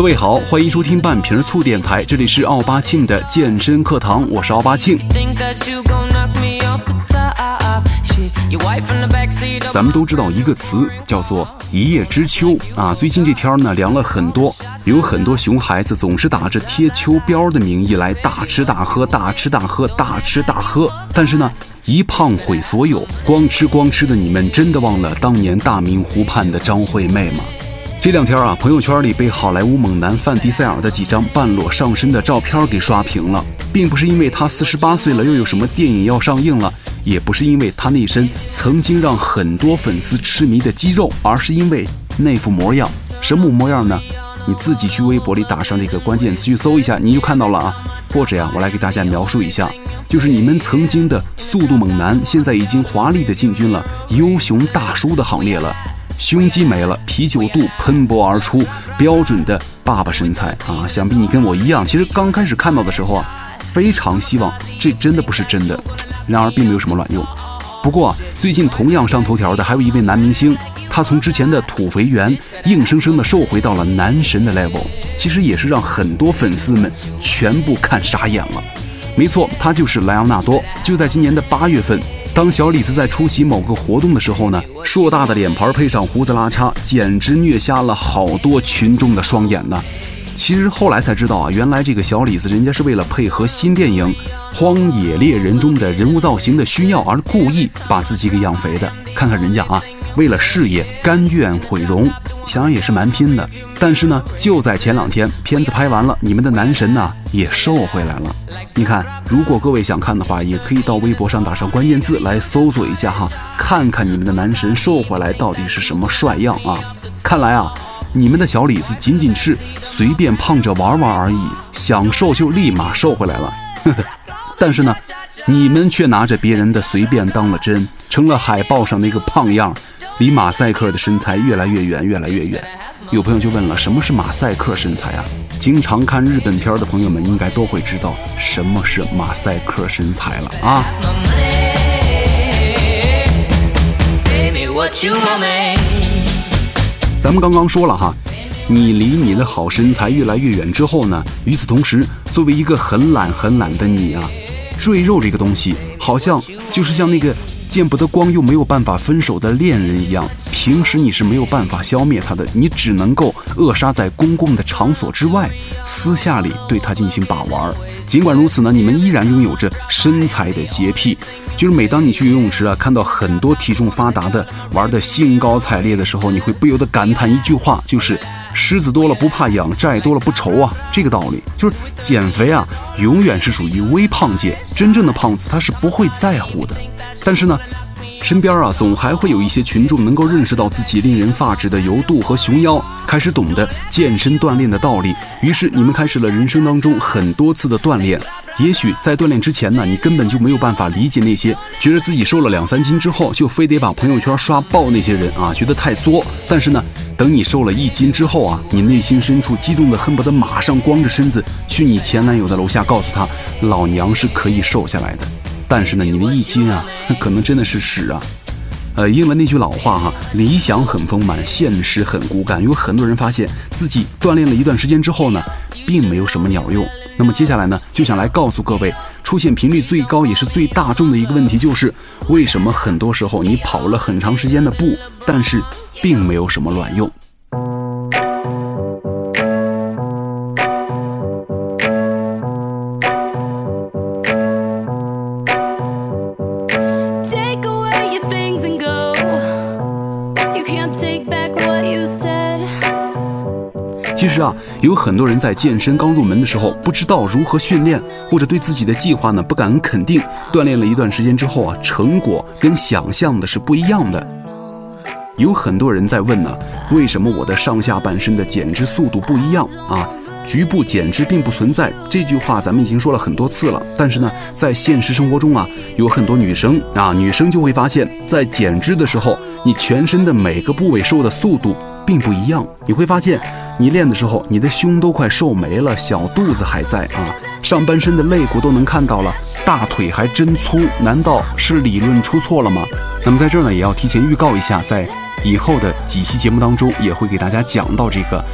各位好，欢迎收听半瓶醋电台，这里是奥巴庆的健身课堂，我是奥巴庆。咱们都知道一个词叫做一叶知秋啊，最近这天呢凉了很多，有很多熊孩子总是打着贴秋膘的名义来大吃大喝，大吃大喝，大吃大喝，但是呢。一胖毁所有，光吃光吃的你们真的忘了当年大明湖畔的张惠妹吗？这两天啊，朋友圈里被好莱坞猛男范迪塞尔的几张半裸上身的照片给刷屏了，并不是因为他四十八岁了又有什么电影要上映了，也不是因为他那身曾经让很多粉丝痴迷的肌肉，而是因为那副模样。什么模样呢？你自己去微博里打上这个关键词去搜一下，你就看到了啊。或者呀，我来给大家描述一下，就是你们曾经的速度猛男，现在已经华丽的进军了优熊大叔的行列了。胸肌没了，啤酒肚喷薄而出，标准的爸爸身材啊！想必你跟我一样，其实刚开始看到的时候啊，非常希望这真的不是真的，然而并没有什么卵用。不过最近同样上头条的还有一位男明星。他从之前的土肥圆硬生生的瘦回到了男神的 level，其实也是让很多粉丝们全部看傻眼了。没错，他就是莱昂纳多。就在今年的八月份，当小李子在出席某个活动的时候呢，硕大的脸盘配上胡子拉碴，简直虐瞎了好多群众的双眼呢。其实后来才知道啊，原来这个小李子人家是为了配合新电影《荒野猎人》中的人物造型的需要而故意把自己给养肥的。看看人家啊。为了事业甘愿毁容，想想也是蛮拼的。但是呢，就在前两天，片子拍完了，你们的男神呢也瘦回来了。你看，如果各位想看的话，也可以到微博上打上关键字来搜索一下哈，看看你们的男神瘦回来到底是什么帅样啊！看来啊，你们的小李子仅仅是随便胖着玩玩而已，想瘦就立马瘦回来了。呵呵，但是呢，你们却拿着别人的随便当了真，成了海报上那个胖样。离马赛克的身材越来越远，越来越远。有朋友就问了，什么是马赛克身材啊？经常看日本片的朋友们应该都会知道什么是马赛克身材了啊！咱们刚刚说了哈，你离你的好身材越来越远之后呢，与此同时，作为一个很懒很懒的你啊，赘肉这个东西好像就是像那个。见不得光又没有办法分手的恋人一样，平时你是没有办法消灭他的，你只能够扼杀在公共的场所之外，私下里对他进行把玩。尽管如此呢，你们依然拥有着身材的洁癖。就是每当你去游泳池啊，看到很多体重发达的玩的兴高采烈的时候，你会不由得感叹一句话，就是狮子多了不怕痒，债多了不愁啊。这个道理就是减肥啊，永远是属于微胖界，真正的胖子他是不会在乎的。但是呢，身边啊，总还会有一些群众能够认识到自己令人发指的油肚和熊腰，开始懂得健身锻炼的道理。于是你们开始了人生当中很多次的锻炼。也许在锻炼之前呢，你根本就没有办法理解那些觉得自己瘦了两三斤之后就非得把朋友圈刷爆那些人啊，觉得太作。但是呢，等你瘦了一斤之后啊，你内心深处激动的恨不得马上光着身子去你前男友的楼下，告诉他老娘是可以瘦下来的。但是呢，你的一斤啊，可能真的是屎啊！呃，应了那句老话哈，理想很丰满，现实很骨感。有很多人发现自己锻炼了一段时间之后呢，并没有什么鸟用。那么接下来呢，就想来告诉各位，出现频率最高也是最大众的一个问题，就是为什么很多时候你跑了很长时间的步，但是并没有什么卵用。其实啊，有很多人在健身刚入门的时候，不知道如何训练，或者对自己的计划呢不敢肯定。锻炼了一段时间之后啊，成果跟想象的是不一样的。有很多人在问呢，为什么我的上下半身的减脂速度不一样啊？局部减脂并不存在这句话，咱们已经说了很多次了。但是呢，在现实生活中啊，有很多女生啊，女生就会发现，在减脂的时候，你全身的每个部位瘦的速度并不一样。你会发现。你练的时候，你的胸都快瘦没了，小肚子还在啊，上半身的肋骨都能看到了，大腿还真粗，难道是理论出错了吗？那么在这儿呢，也要提前预告一下，在以后的几期节目当中，也会给大家讲到这个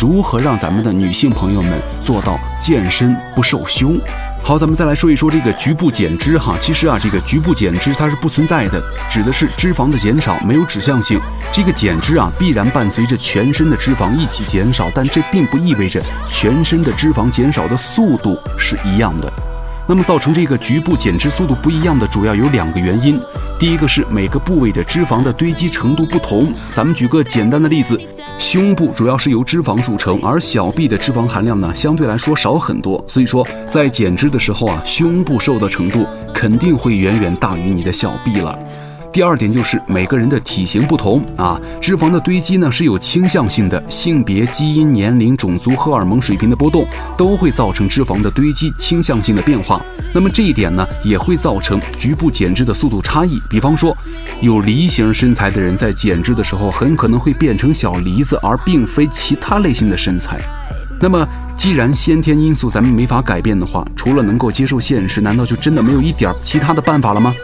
如何让咱们的女性朋友们做到健身不受胸。好，咱们再来说一说这个局部减脂哈。其实啊，这个局部减脂它是不存在的，指的是脂肪的减少，没有指向性。这个减脂啊，必然伴随着全身的脂肪一起减少，但这并不意味着全身的脂肪减少的速度是一样的。那么造成这个局部减脂速度不一样的主要有两个原因，第一个是每个部位的脂肪的堆积程度不同。咱们举个简单的例子。胸部主要是由脂肪组成，而小臂的脂肪含量呢相对来说少很多，所以说在减脂的时候啊，胸部瘦的程度肯定会远远大于你的小臂了。第二点就是每个人的体型不同啊，脂肪的堆积呢是有倾向性的，性别、基因、年龄、种族、荷尔蒙水平的波动都会造成脂肪的堆积倾向性的变化。那么这一点呢也会造成局部减脂的速度差异。比方说，有梨形身材的人在减脂的时候很可能会变成小梨子，而并非其他类型的身材。那么既然先天因素咱们没法改变的话，除了能够接受现实，难道就真的没有一点其他的办法了吗？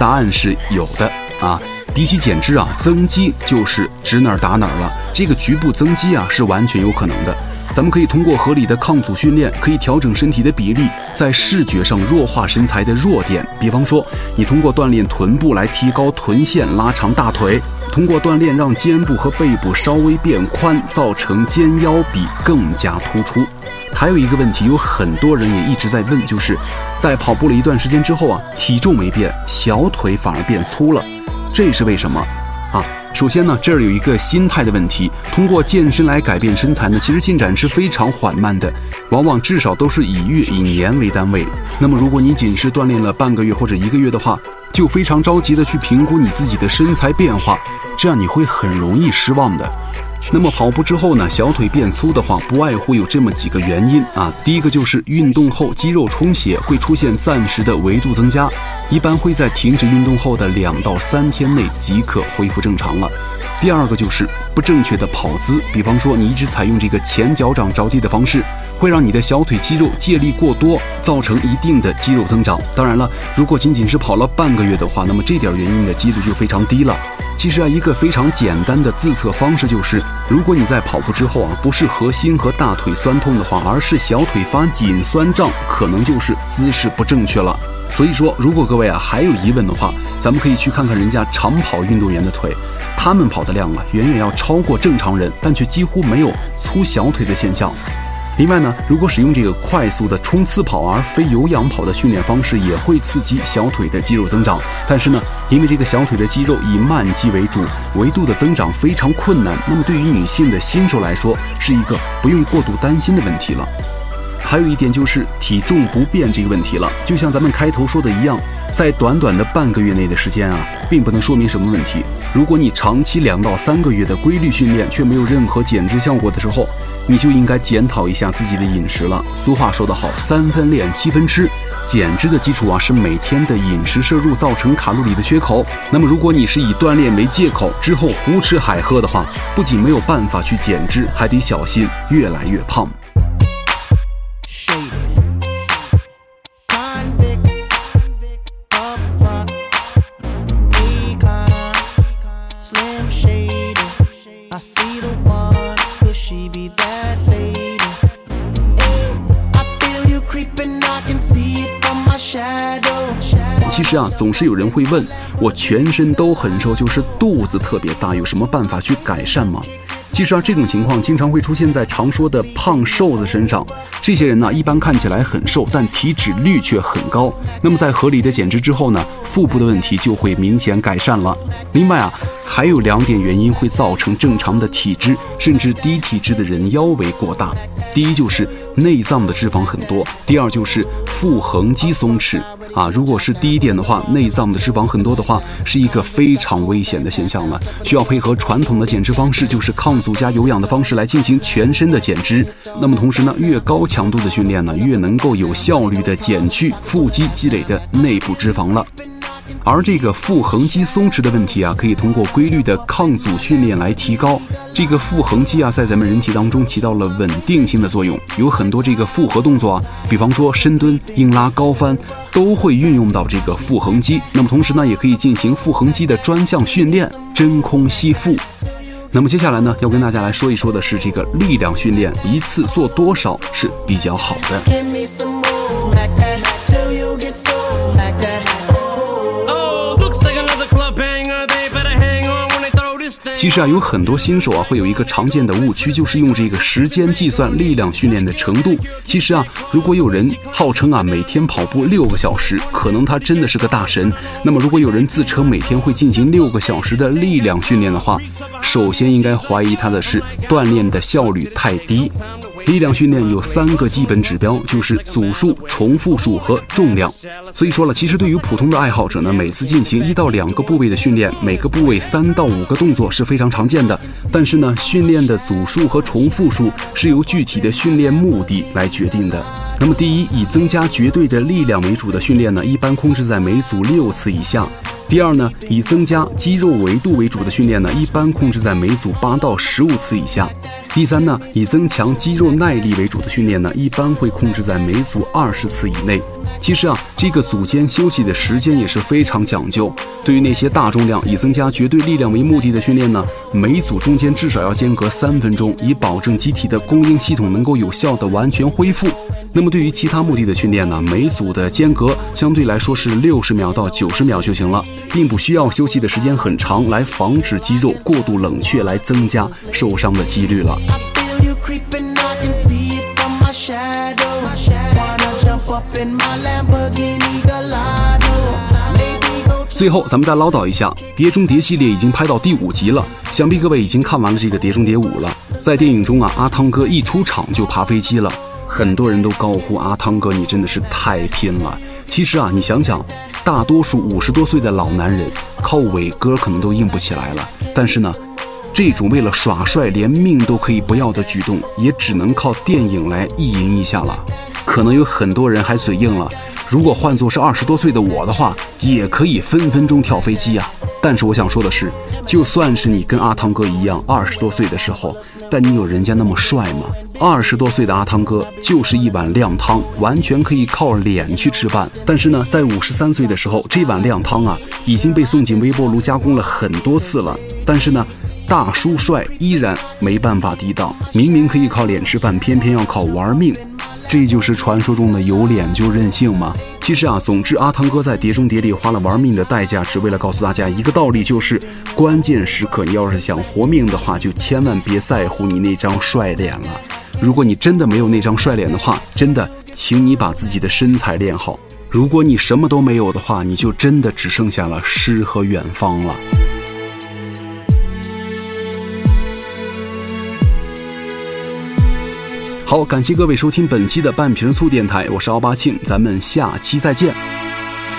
答案是有的啊，比起减脂啊，增肌就是指哪儿打哪儿了。这个局部增肌啊，是完全有可能的。咱们可以通过合理的抗阻训练，可以调整身体的比例，在视觉上弱化身材的弱点。比方说，你通过锻炼臀部来提高臀线，拉长大腿；通过锻炼让肩部和背部稍微变宽，造成肩腰比更加突出。还有一个问题，有很多人也一直在问，就是在跑步了一段时间之后啊，体重没变，小腿反而变粗了，这是为什么？啊，首先呢，这儿有一个心态的问题。通过健身来改变身材呢，其实进展是非常缓慢的，往往至少都是以月、以年为单位。那么，如果你仅是锻炼了半个月或者一个月的话，就非常着急的去评估你自己的身材变化，这样你会很容易失望的。那么跑步之后呢，小腿变粗的话，不外乎有这么几个原因啊。第一个就是运动后肌肉充血，会出现暂时的维度增加，一般会在停止运动后的两到三天内即可恢复正常了。第二个就是不正确的跑姿，比方说你一直采用这个前脚掌着地的方式，会让你的小腿肌肉借力过多，造成一定的肌肉增长。当然了，如果仅仅是跑了半个月的话，那么这点原因的几率就非常低了。其实啊，一个非常简单的自测方式就是，如果你在跑步之后啊，不是核心和大腿酸痛的话，而是小腿发紧酸胀，可能就是姿势不正确了。所以说，如果各位啊还有疑问的话，咱们可以去看看人家长跑运动员的腿，他们跑的量啊远远要超过正常人，但却几乎没有粗小腿的现象。另外呢，如果使用这个快速的冲刺跑而非有氧跑的训练方式，也会刺激小腿的肌肉增长。但是呢，因为这个小腿的肌肉以慢肌为主，维度的增长非常困难。那么对于女性的新手来说，是一个不用过度担心的问题了。还有一点就是体重不变这个问题了。就像咱们开头说的一样，在短短的半个月内的时间啊，并不能说明什么问题。如果你长期两到三个月的规律训练却没有任何减脂效果的时候，你就应该检讨一下自己的饮食了。俗话说得好，三分练，七分吃。减脂的基础啊是每天的饮食摄入造成卡路里的缺口。那么如果你是以锻炼为借口之后胡吃海喝的话，不仅没有办法去减脂，还得小心越来越胖。其实啊，总是有人会问我，全身都很瘦，就是肚子特别大，有什么办法去改善吗？其实啊，这种情况经常会出现在常说的胖瘦子身上。这些人呢，一般看起来很瘦，但体脂率却很高。那么在合理的减脂之后呢，腹部的问题就会明显改善了。另外啊，还有两点原因会造成正常的体脂甚至低体脂的人腰围过大。第一就是内脏的脂肪很多，第二就是腹横肌松弛。啊，如果是低一点的话，内脏的脂肪很多的话，是一个非常危险的现象了，需要配合传统的减脂方式，就是抗阻加有氧的方式来进行全身的减脂。那么同时呢，越高强度的训练呢，越能够有效率的减去腹肌积累的内部脂肪了。而这个腹横肌松弛的问题啊，可以通过规律的抗阻训练来提高。这个腹横肌啊，在咱们人体当中起到了稳定性的作用，有很多这个复合动作啊，比方说深蹲、硬拉、高翻，都会运用到这个腹横肌。那么同时呢，也可以进行腹横肌的专项训练，真空吸腹。那么接下来呢，要跟大家来说一说的是这个力量训练，一次做多少是比较好的。其实啊，有很多新手啊会有一个常见的误区，就是用这个时间计算力量训练的程度。其实啊，如果有人号称啊每天跑步六个小时，可能他真的是个大神。那么如果有人自称每天会进行六个小时的力量训练的话，首先应该怀疑他的是锻炼的效率太低。力量训练有三个基本指标，就是组数、重复数和重量。所以说了，其实对于普通的爱好者呢，每次进行一到两个部位的训练，每个部位三到五个动作是非常常见的。但是呢，训练的组数和重复数是由具体的训练目的来决定的。那么，第一，以增加绝对的力量为主的训练呢，一般控制在每组六次以下。第二呢，以增加肌肉维度为主的训练呢，一般控制在每组八到十五次以下。第三呢，以增强肌肉耐力为主的训练呢，一般会控制在每组二十次以内。其实啊，这个组间休息的时间也是非常讲究。对于那些大重量以增加绝对力量为目的的训练呢，每组中间至少要间隔三分钟，以保证机体的供应系统能够有效的完全恢复。那么对于其他目的的训练呢，每组的间隔相对来说是六十秒到九十秒就行了，并不需要休息的时间很长，来防止肌肉过度冷却，来增加受伤的几率了。最后，咱们再唠叨一下，《碟中谍》系列已经拍到第五集了，想必各位已经看完了这个《碟中谍五》了。在电影中啊，阿汤哥一出场就爬飞机了，很多人都高呼阿汤哥，你真的是太拼了。其实啊，你想想，大多数五十多岁的老男人靠伟哥可能都硬不起来了，但是呢，这种为了耍帅连命都可以不要的举动，也只能靠电影来意淫一下了。可能有很多人还嘴硬了，如果换作是二十多岁的我的话，也可以分分钟跳飞机啊。但是我想说的是，就算是你跟阿汤哥一样二十多岁的时候，但你有人家那么帅吗？二十多岁的阿汤哥就是一碗靓汤，完全可以靠脸去吃饭。但是呢，在五十三岁的时候，这碗靓汤啊已经被送进微波炉加工了很多次了。但是呢，大叔帅依然没办法抵挡，明明可以靠脸吃饭，偏偏要靠玩命。这就是传说中的有脸就任性吗？其实啊，总之阿汤哥在《碟中谍》里花了玩命的代价，只为了告诉大家一个道理，就是关键时刻你要是想活命的话，就千万别在乎你那张帅脸了。如果你真的没有那张帅脸的话，真的，请你把自己的身材练好。如果你什么都没有的话，你就真的只剩下了诗和远方了。好，感谢各位收听本期的半瓶醋电台，我是奥巴庆，咱们下期再见。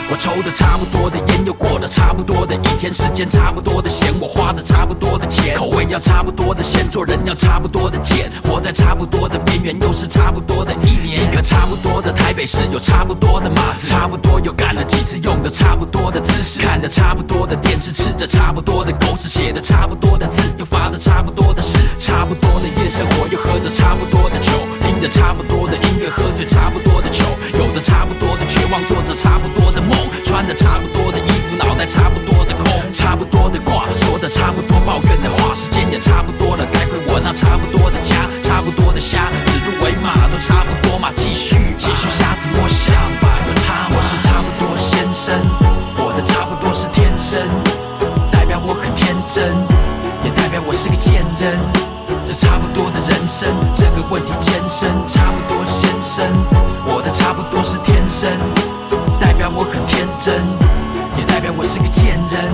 我抽的差不多的烟，又过了差不多的一天，时间差不多的闲，我花的差不多的钱，口味要差不多的咸，做人要差不多的贱，活在差不多的边缘，又是差不多的一年。一个差不多的台北市，有差不多的码子，差不多又干了几次，用的差不多的姿势，看着差不多的电视，吃着差不多的狗屎，写着差不多的字，又发的差不多的誓，差不多的夜生活，又喝着差不多的酒，听着差不多的音乐，喝着差不多的酒，有的差不多的绝望，做着差不多的梦。穿的差不多的衣服，脑袋差不多的空，差不多的挂，说的差不多抱怨的话，时间也差不多了，该回我那差不多的家，差不多的虾，指鹿为马都差不多嘛，继续继续瞎子摸象吧，有差我是差不多先生，我的差不多是天生，代表我很天真，也代表我是个贱人，这差不多的人生，这个问题艰深，差不多先生，我的差不多是天生。代表我很天真，也代表我是个贱人。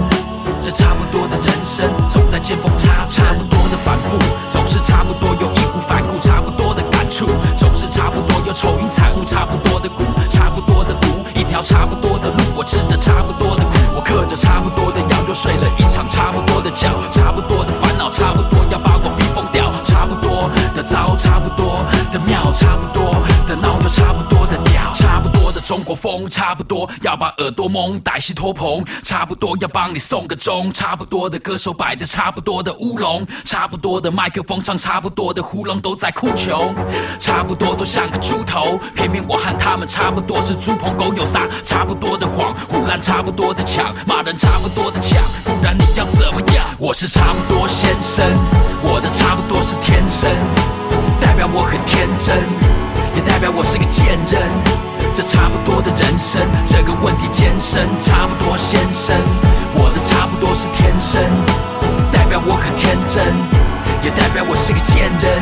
这差不多的人生，总在见缝插针。差不多的反复，总是差不多又义无反顾。差不多的感触，总是差不多又愁云惨雾。差不多的苦，差不多的毒，一条差不多的路。我吃着差不多的苦，我嗑着差不多的药，又睡了一场差不多的觉。差不多的烦恼，差不多要把我逼疯掉。差不多的糟，差不多的妙，差不多的闹，又差不多，中国风，差不多要把耳朵蒙，歹戏托棚，差不多要帮你送个钟，差不多的歌手摆的差不多的乌龙，差不多的麦克风唱差不多的胡龙都在哭穷，差不多都像个猪头，偏偏我和他们差不多是猪朋狗友撒差不多的谎，胡乱差不多的抢，骂人差不多的抢，不然你要怎么样？我是差不多先生，我的差不多是天生，代表我很天真，也代表我是个贱人。的人生，这个问题艰深，差不多先生，我的差不多是天生，代表我很天真，也代表我是个贱人。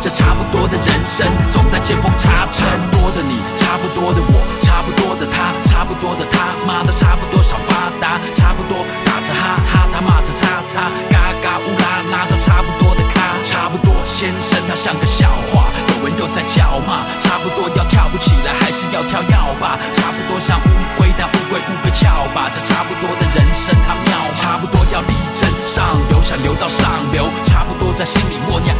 这差不多的人生，总在见缝插针。差不多的你，差不多的我，差不多的他，差不多的他，妈的差不多想发达，差不多打着哈哈，他骂着叉叉，嘎嘎乌拉拉都差不多的。差不多先生，他像个笑话，有人又在叫骂，差不多要跳不起来，还是要跳要吧？差不多像乌龟，但乌龟乌龟翘吧。这差不多的人生，他妙？差不多要力争上游，想游到上流，差不多在心里默念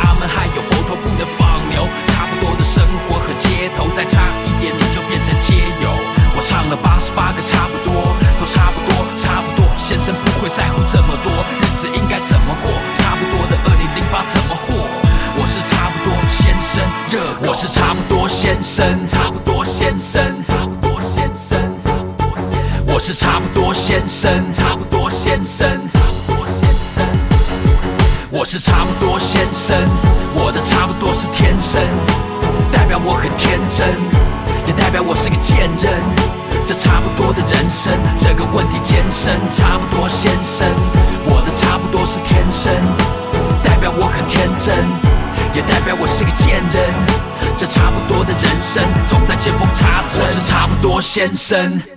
生，差不多先生，差不多先生，差不多先生。我是差不多先生，差不多先生，差不多先生。我是差不多先生，我的差不多是天生，代表我很天真，也代表我是个贱人。这差不多的人生，这个问题艰深，差不多先生，我的差不多是天生，代表我很天真，也代表我是个贱人。这差不多的人生，总在见缝插针。我是差不多先生。